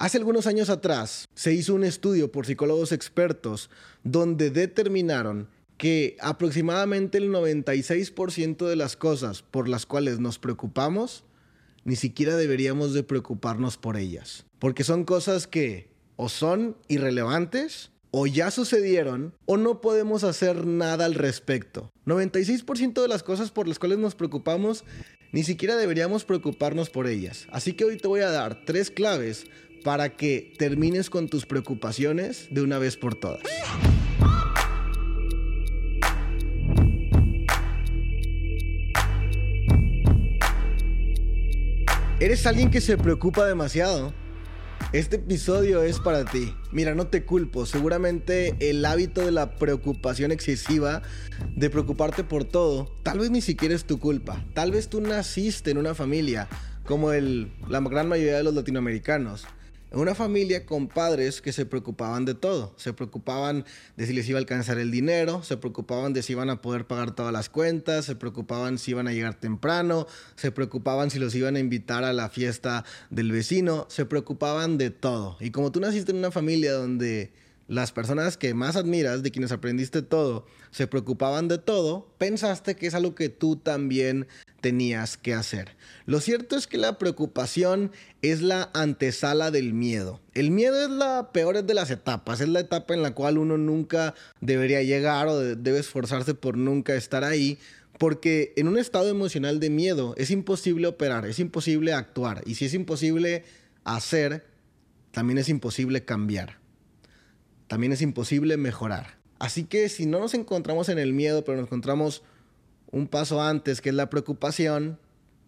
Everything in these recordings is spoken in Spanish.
Hace algunos años atrás se hizo un estudio por psicólogos expertos donde determinaron que aproximadamente el 96% de las cosas por las cuales nos preocupamos, ni siquiera deberíamos de preocuparnos por ellas. Porque son cosas que o son irrelevantes, o ya sucedieron, o no podemos hacer nada al respecto. 96% de las cosas por las cuales nos preocupamos, ni siquiera deberíamos preocuparnos por ellas. Así que hoy te voy a dar tres claves para que termines con tus preocupaciones de una vez por todas. ¿Eres alguien que se preocupa demasiado? Este episodio es para ti. Mira, no te culpo. Seguramente el hábito de la preocupación excesiva, de preocuparte por todo, tal vez ni siquiera es tu culpa. Tal vez tú naciste en una familia, como el, la gran mayoría de los latinoamericanos una familia con padres que se preocupaban de todo. Se preocupaban de si les iba a alcanzar el dinero, se preocupaban de si iban a poder pagar todas las cuentas, se preocupaban si iban a llegar temprano, se preocupaban si los iban a invitar a la fiesta del vecino, se preocupaban de todo. Y como tú naciste en una familia donde las personas que más admiras, de quienes aprendiste todo, se preocupaban de todo, pensaste que es algo que tú también tenías que hacer. Lo cierto es que la preocupación es la antesala del miedo. El miedo es la peor de las etapas, es la etapa en la cual uno nunca debería llegar o debe esforzarse por nunca estar ahí, porque en un estado emocional de miedo es imposible operar, es imposible actuar, y si es imposible hacer, también es imposible cambiar también es imposible mejorar. Así que si no nos encontramos en el miedo, pero nos encontramos un paso antes, que es la preocupación,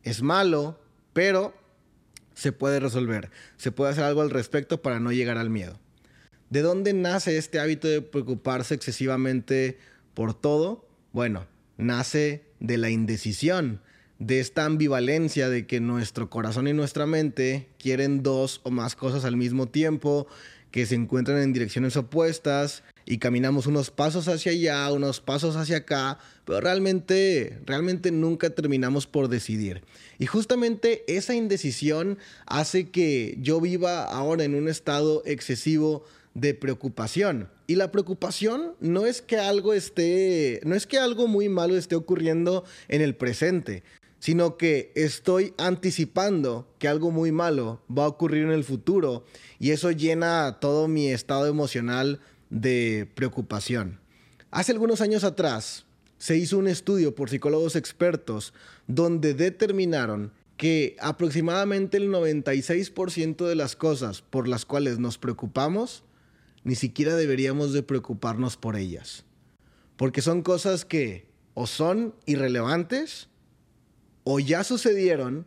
es malo, pero se puede resolver. Se puede hacer algo al respecto para no llegar al miedo. ¿De dónde nace este hábito de preocuparse excesivamente por todo? Bueno, nace de la indecisión, de esta ambivalencia de que nuestro corazón y nuestra mente quieren dos o más cosas al mismo tiempo que se encuentran en direcciones opuestas y caminamos unos pasos hacia allá, unos pasos hacia acá, pero realmente, realmente nunca terminamos por decidir. Y justamente esa indecisión hace que yo viva ahora en un estado excesivo de preocupación. Y la preocupación no es que algo esté, no es que algo muy malo esté ocurriendo en el presente, sino que estoy anticipando que algo muy malo va a ocurrir en el futuro y eso llena todo mi estado emocional de preocupación. Hace algunos años atrás se hizo un estudio por psicólogos expertos donde determinaron que aproximadamente el 96% de las cosas por las cuales nos preocupamos, ni siquiera deberíamos de preocuparnos por ellas. Porque son cosas que o son irrelevantes, o ya sucedieron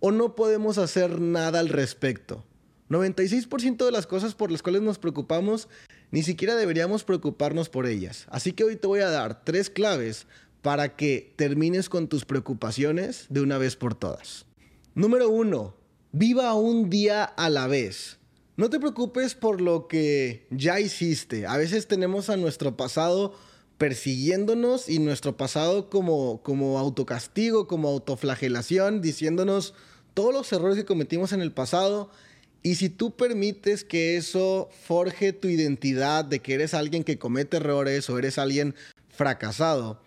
o no podemos hacer nada al respecto. 96% de las cosas por las cuales nos preocupamos ni siquiera deberíamos preocuparnos por ellas. Así que hoy te voy a dar tres claves para que termines con tus preocupaciones de una vez por todas. Número uno, viva un día a la vez. No te preocupes por lo que ya hiciste. A veces tenemos a nuestro pasado persiguiéndonos y nuestro pasado como, como autocastigo, como autoflagelación, diciéndonos todos los errores que cometimos en el pasado. Y si tú permites que eso forje tu identidad de que eres alguien que comete errores o eres alguien fracasado,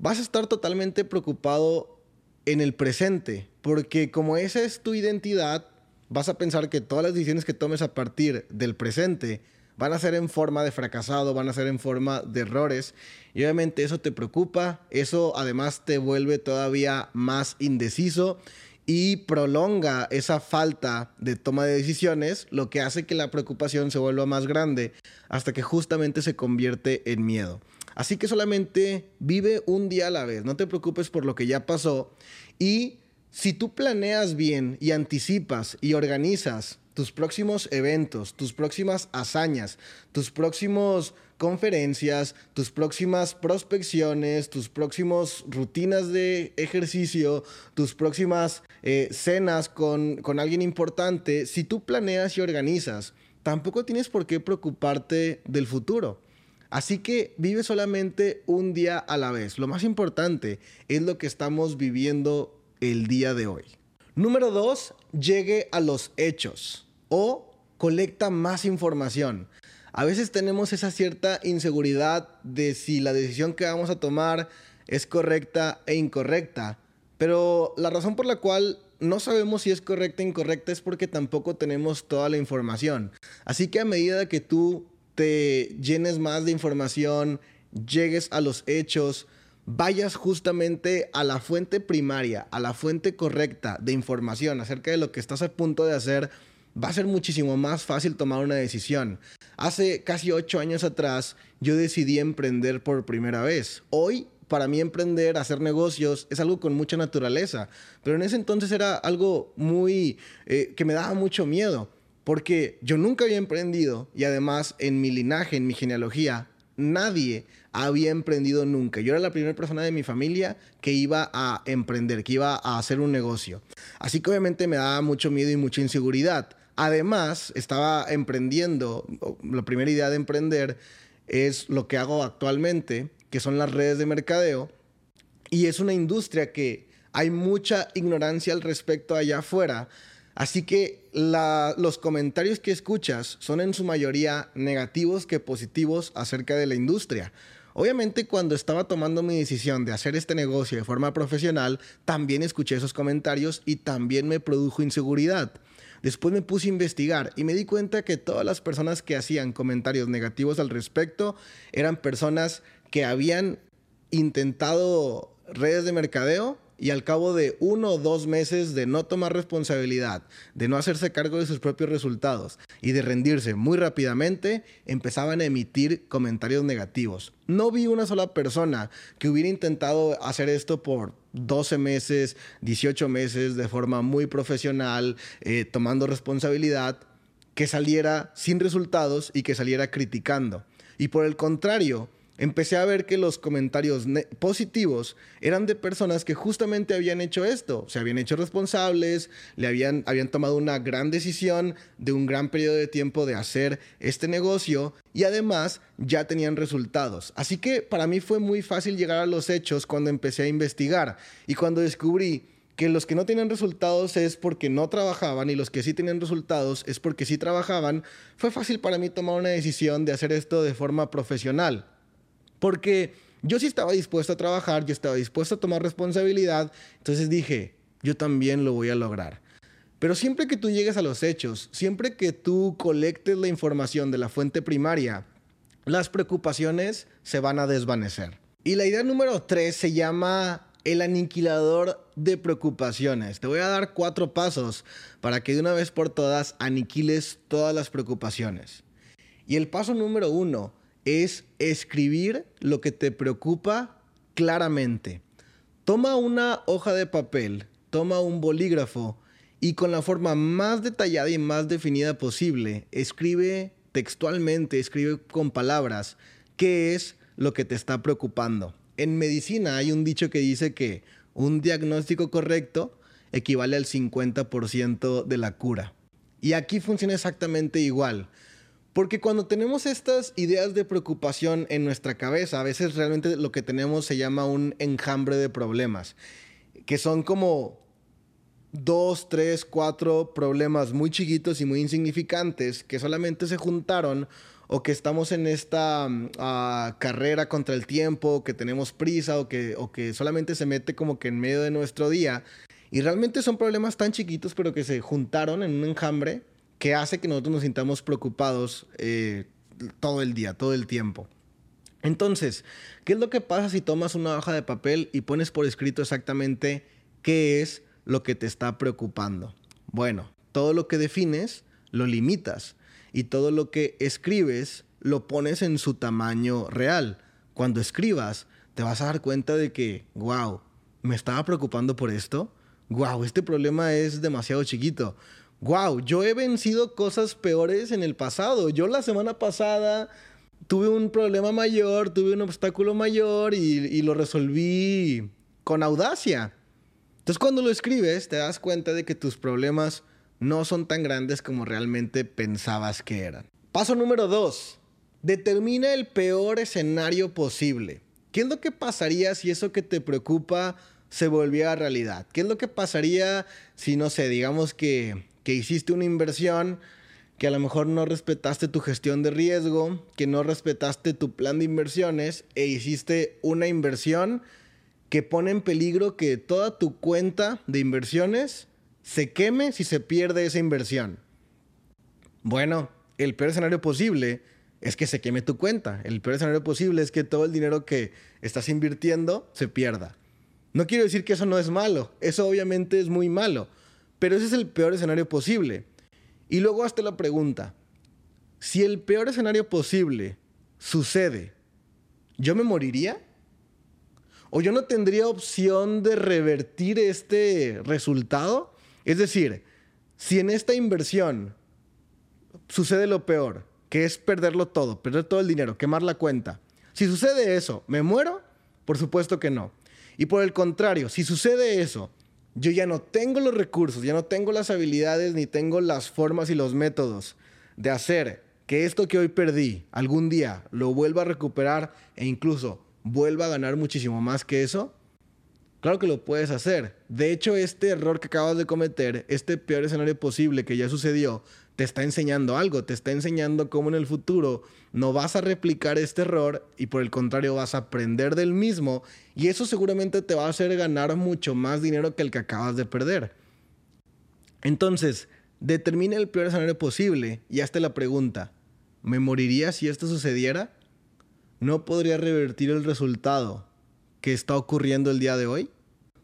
vas a estar totalmente preocupado en el presente, porque como esa es tu identidad, vas a pensar que todas las decisiones que tomes a partir del presente van a ser en forma de fracasado, van a ser en forma de errores. Y obviamente eso te preocupa, eso además te vuelve todavía más indeciso y prolonga esa falta de toma de decisiones, lo que hace que la preocupación se vuelva más grande hasta que justamente se convierte en miedo. Así que solamente vive un día a la vez, no te preocupes por lo que ya pasó y si tú planeas bien y anticipas y organizas tus próximos eventos, tus próximas hazañas, tus próximos conferencias, tus próximas prospecciones, tus próximos rutinas de ejercicio, tus próximas eh, cenas con, con alguien importante, si tú planeas y organizas, tampoco tienes por qué preocuparte del futuro. Así que vive solamente un día a la vez. Lo más importante es lo que estamos viviendo el día de hoy. Número dos, llegue a los hechos. o colecta más información. A veces tenemos esa cierta inseguridad de si la decisión que vamos a tomar es correcta e incorrecta, pero la razón por la cual no sabemos si es correcta o incorrecta es porque tampoco tenemos toda la información. Así que a medida que tú te llenes más de información, llegues a los hechos, vayas justamente a la fuente primaria, a la fuente correcta de información acerca de lo que estás a punto de hacer, va a ser muchísimo más fácil tomar una decisión. Hace casi ocho años atrás yo decidí emprender por primera vez. Hoy para mí emprender, hacer negocios, es algo con mucha naturaleza. Pero en ese entonces era algo muy... Eh, que me daba mucho miedo. Porque yo nunca había emprendido y además en mi linaje, en mi genealogía, nadie había emprendido nunca. Yo era la primera persona de mi familia que iba a emprender, que iba a hacer un negocio. Así que obviamente me daba mucho miedo y mucha inseguridad. Además, estaba emprendiendo, la primera idea de emprender es lo que hago actualmente, que son las redes de mercadeo, y es una industria que hay mucha ignorancia al respecto allá afuera. Así que los comentarios que escuchas son en su mayoría negativos que positivos acerca de la industria. Obviamente cuando estaba tomando mi decisión de hacer este negocio de forma profesional, también escuché esos comentarios y también me produjo inseguridad. Después me puse a investigar y me di cuenta que todas las personas que hacían comentarios negativos al respecto eran personas que habían intentado redes de mercadeo y al cabo de uno o dos meses de no tomar responsabilidad, de no hacerse cargo de sus propios resultados y de rendirse muy rápidamente, empezaban a emitir comentarios negativos. No vi una sola persona que hubiera intentado hacer esto por 12 meses, 18 meses de forma muy profesional, eh, tomando responsabilidad, que saliera sin resultados y que saliera criticando. Y por el contrario, empecé a ver que los comentarios positivos eran de personas que justamente habían hecho esto, se habían hecho responsables, le habían, habían tomado una gran decisión de un gran periodo de tiempo de hacer este negocio y además ya tenían resultados. Así que para mí fue muy fácil llegar a los hechos cuando empecé a investigar y cuando descubrí que los que no tenían resultados es porque no trabajaban y los que sí tenían resultados es porque sí trabajaban, fue fácil para mí tomar una decisión de hacer esto de forma profesional. Porque yo sí estaba dispuesto a trabajar, yo estaba dispuesto a tomar responsabilidad, entonces dije, yo también lo voy a lograr. Pero siempre que tú llegues a los hechos, siempre que tú colectes la información de la fuente primaria, las preocupaciones se van a desvanecer. Y la idea número tres se llama el aniquilador de preocupaciones. Te voy a dar cuatro pasos para que de una vez por todas aniquiles todas las preocupaciones. Y el paso número uno es escribir lo que te preocupa claramente. Toma una hoja de papel, toma un bolígrafo y con la forma más detallada y más definida posible, escribe textualmente, escribe con palabras qué es lo que te está preocupando. En medicina hay un dicho que dice que un diagnóstico correcto equivale al 50% de la cura. Y aquí funciona exactamente igual. Porque cuando tenemos estas ideas de preocupación en nuestra cabeza, a veces realmente lo que tenemos se llama un enjambre de problemas, que son como dos, tres, cuatro problemas muy chiquitos y muy insignificantes que solamente se juntaron o que estamos en esta mm, ah, carrera contra el tiempo, que tenemos prisa o que, o que solamente se mete como que en medio de nuestro día. Y realmente son problemas tan chiquitos pero que se juntaron en un enjambre que hace que nosotros nos sintamos preocupados eh, todo el día, todo el tiempo. Entonces, ¿qué es lo que pasa si tomas una hoja de papel y pones por escrito exactamente qué es lo que te está preocupando? Bueno, todo lo que defines lo limitas y todo lo que escribes lo pones en su tamaño real. Cuando escribas, te vas a dar cuenta de que, wow, me estaba preocupando por esto. Wow, este problema es demasiado chiquito wow, yo he vencido cosas peores en el pasado. Yo la semana pasada tuve un problema mayor, tuve un obstáculo mayor y, lo resolví con audacia. Entonces cuando lo escribes te das cuenta de que tus problemas no son tan grandes como realmente pensabas que eran. Paso número dos. Determina el peor escenario posible. ¿Qué es lo que pasaría si eso que te preocupa se volviera realidad? ¿Qué es lo que pasaría si, no sé, digamos que que hiciste una inversión, que a lo mejor no respetaste tu gestión de riesgo, que no respetaste tu plan de inversiones e hiciste una inversión que pone en peligro que toda tu cuenta de inversiones se queme si se pierde esa inversión. Bueno, el peor escenario posible es que se queme tu cuenta. El peor escenario posible es que todo el dinero que estás invirtiendo se pierda. No quiero decir que eso no es malo, eso obviamente es muy malo, pero ese es el peor escenario posible. Y luego hazte la pregunta, si el peor escenario posible sucede, ¿yo me moriría? ¿O yo no tendría opción de revertir este resultado? Es decir, si en esta inversión sucede lo peor, que es perderlo todo, perder todo el dinero, quemar la cuenta. Si sucede eso, ¿me muero? Por supuesto que no. Y por el contrario, si sucede eso, yo ya no tengo los recursos, ya no tengo las habilidades, ni tengo las formas y los métodos de hacer que esto que hoy perdí algún día lo vuelva a recuperar e incluso vuelva a ganar muchísimo más que eso, claro que lo puedes hacer. De hecho, este error que acabas de cometer, este peor escenario posible que ya sucedió, te está enseñando algo, te está enseñando cómo en el futuro no vas a replicar este error y por el contrario vas a aprender del mismo y eso seguramente te va a hacer ganar mucho más dinero que el que acabas de perder. Entonces, determina el peor escenario posible y hazte la pregunta, ¿me moriría si esto sucediera? ¿No podría revertir el resultado que está ocurriendo el día de hoy?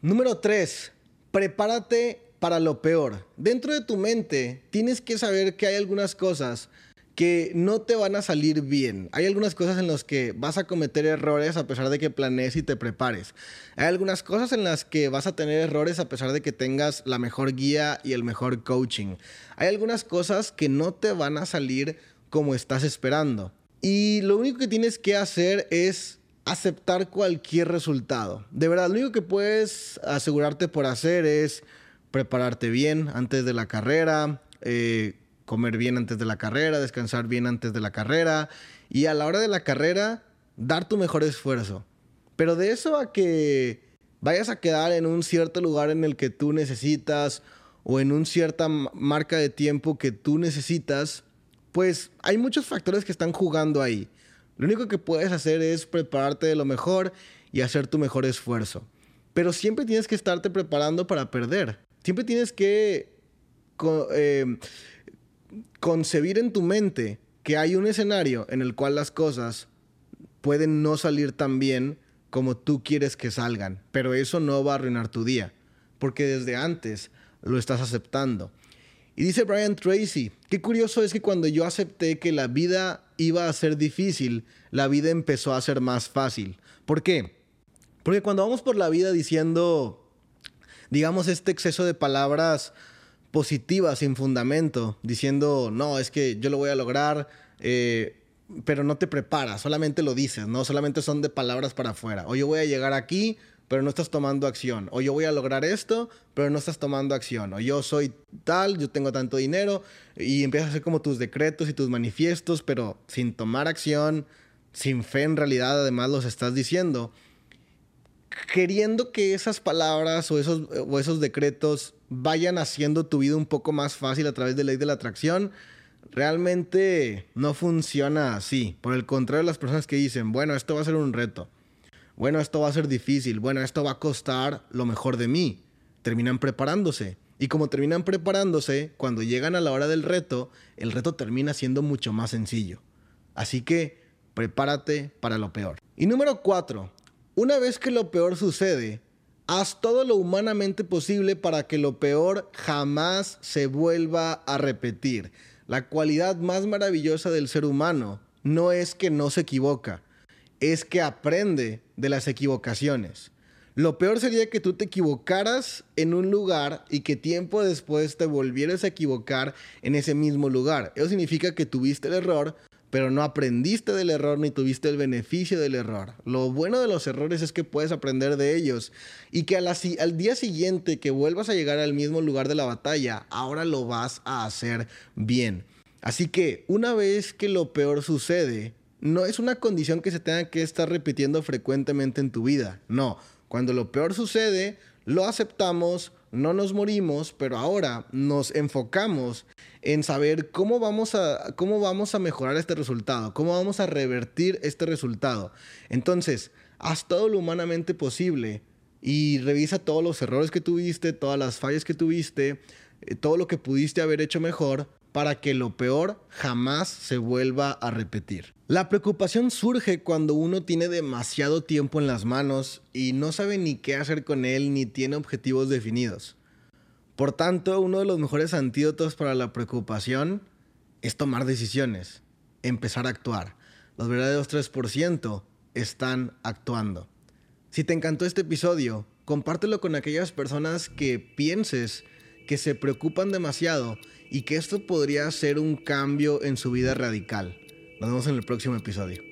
Número 3. Prepárate para lo peor. Dentro de tu mente tienes que saber que hay algunas cosas que no te van a salir bien. Hay algunas cosas en las que vas a cometer errores a pesar de que planees y te prepares. Hay algunas cosas en las que vas a tener errores a pesar de que tengas la mejor guía y el mejor coaching. Hay algunas cosas que no te van a salir como estás esperando. Y lo único que tienes que hacer es aceptar cualquier resultado. De verdad, lo único que puedes asegurarte por hacer es prepararte bien antes de la carrera, eh, comer bien antes de la carrera, descansar bien antes de la carrera y a la hora de la carrera dar tu mejor esfuerzo. Pero de eso a que vayas a quedar en un cierto lugar en el que tú necesitas o en una cierta marca de tiempo que tú necesitas, pues hay muchos factores que están jugando ahí. Lo único que puedes hacer es prepararte de lo mejor y hacer tu mejor esfuerzo. Pero siempre tienes que estarte preparando para perder. Siempre tienes que eh, concebir en tu mente que hay un escenario en el cual las cosas pueden no salir tan bien como tú quieres que salgan, pero eso no va a arruinar tu día, porque desde antes lo estás aceptando. Y dice Brian Tracy, qué curioso es que cuando yo acepté que la vida iba a ser difícil, la vida empezó a ser más fácil. ¿Por qué? Porque cuando vamos por la vida diciendo, digamos, este exceso de palabras positivas sin fundamento, diciendo, no, es que yo lo voy a lograr, eh, pero no te preparas, solamente lo dices, ¿no? Solamente son de palabras para afuera. O yo voy a llegar aquí, pero no estás tomando acción. O yo voy a lograr esto, pero no estás tomando acción. O yo soy tal, yo tengo tanto dinero, y empiezas a hacer como tus decretos y tus manifiestos, pero sin tomar acción, sin fe en realidad, además los estás diciendo queriendo que esas palabras o esos, o esos decretos vayan haciendo tu vida un poco más fácil a través de ley de la atracción, realmente no funciona así. Por el contrario, las personas que dicen, bueno, esto va a ser un reto, bueno, esto va a ser difícil, bueno, esto va a costar lo mejor de mí, terminan preparándose. Y como terminan preparándose, cuando llegan a la hora del reto, el reto termina siendo mucho más sencillo. Así que prepárate para lo peor. Y número cuatro, una vez que lo peor sucede, haz todo lo humanamente posible para que lo peor jamás se vuelva a repetir. La cualidad más maravillosa del ser humano no es que no se equivoca, es que aprende de las equivocaciones. Lo peor sería que tú te equivocaras en un lugar y que tiempo después te volvieras a equivocar en ese mismo lugar. Eso significa que tuviste el error, pero no aprendiste del error ni tuviste el beneficio del error. Lo bueno de los errores es que puedes aprender de ellos y que al día siguiente que vuelvas a llegar al mismo lugar de la batalla, ahora lo vas a hacer bien. Así que una vez que lo peor sucede, no es una condición que se tenga que estar repitiendo frecuentemente en tu vida. No, cuando lo peor sucede, lo aceptamos, no nos morimos, pero ahora nos enfocamos en saber cómo vamos a, cómo vamos a mejorar este resultado, cómo vamos a revertir este resultado. Entonces, haz todo lo humanamente posible y revisa todos los errores que tuviste, todas las fallas que tuviste, eh, todo lo que pudiste haber hecho mejor para que lo peor jamás se vuelva a repetir. La preocupación surge cuando uno tiene demasiado tiempo en las manos y no sabe ni qué hacer con él ni tiene objetivos definidos. Por tanto, uno de los mejores antídotos para la preocupación es tomar decisiones, empezar a actuar. Los verdaderos 3% están actuando. Si te encantó este episodio, compártelo con aquellas personas que pienses que se preocupan demasiado y que esto podría ser un cambio en su vida radical. Nos vemos en el próximo episodio.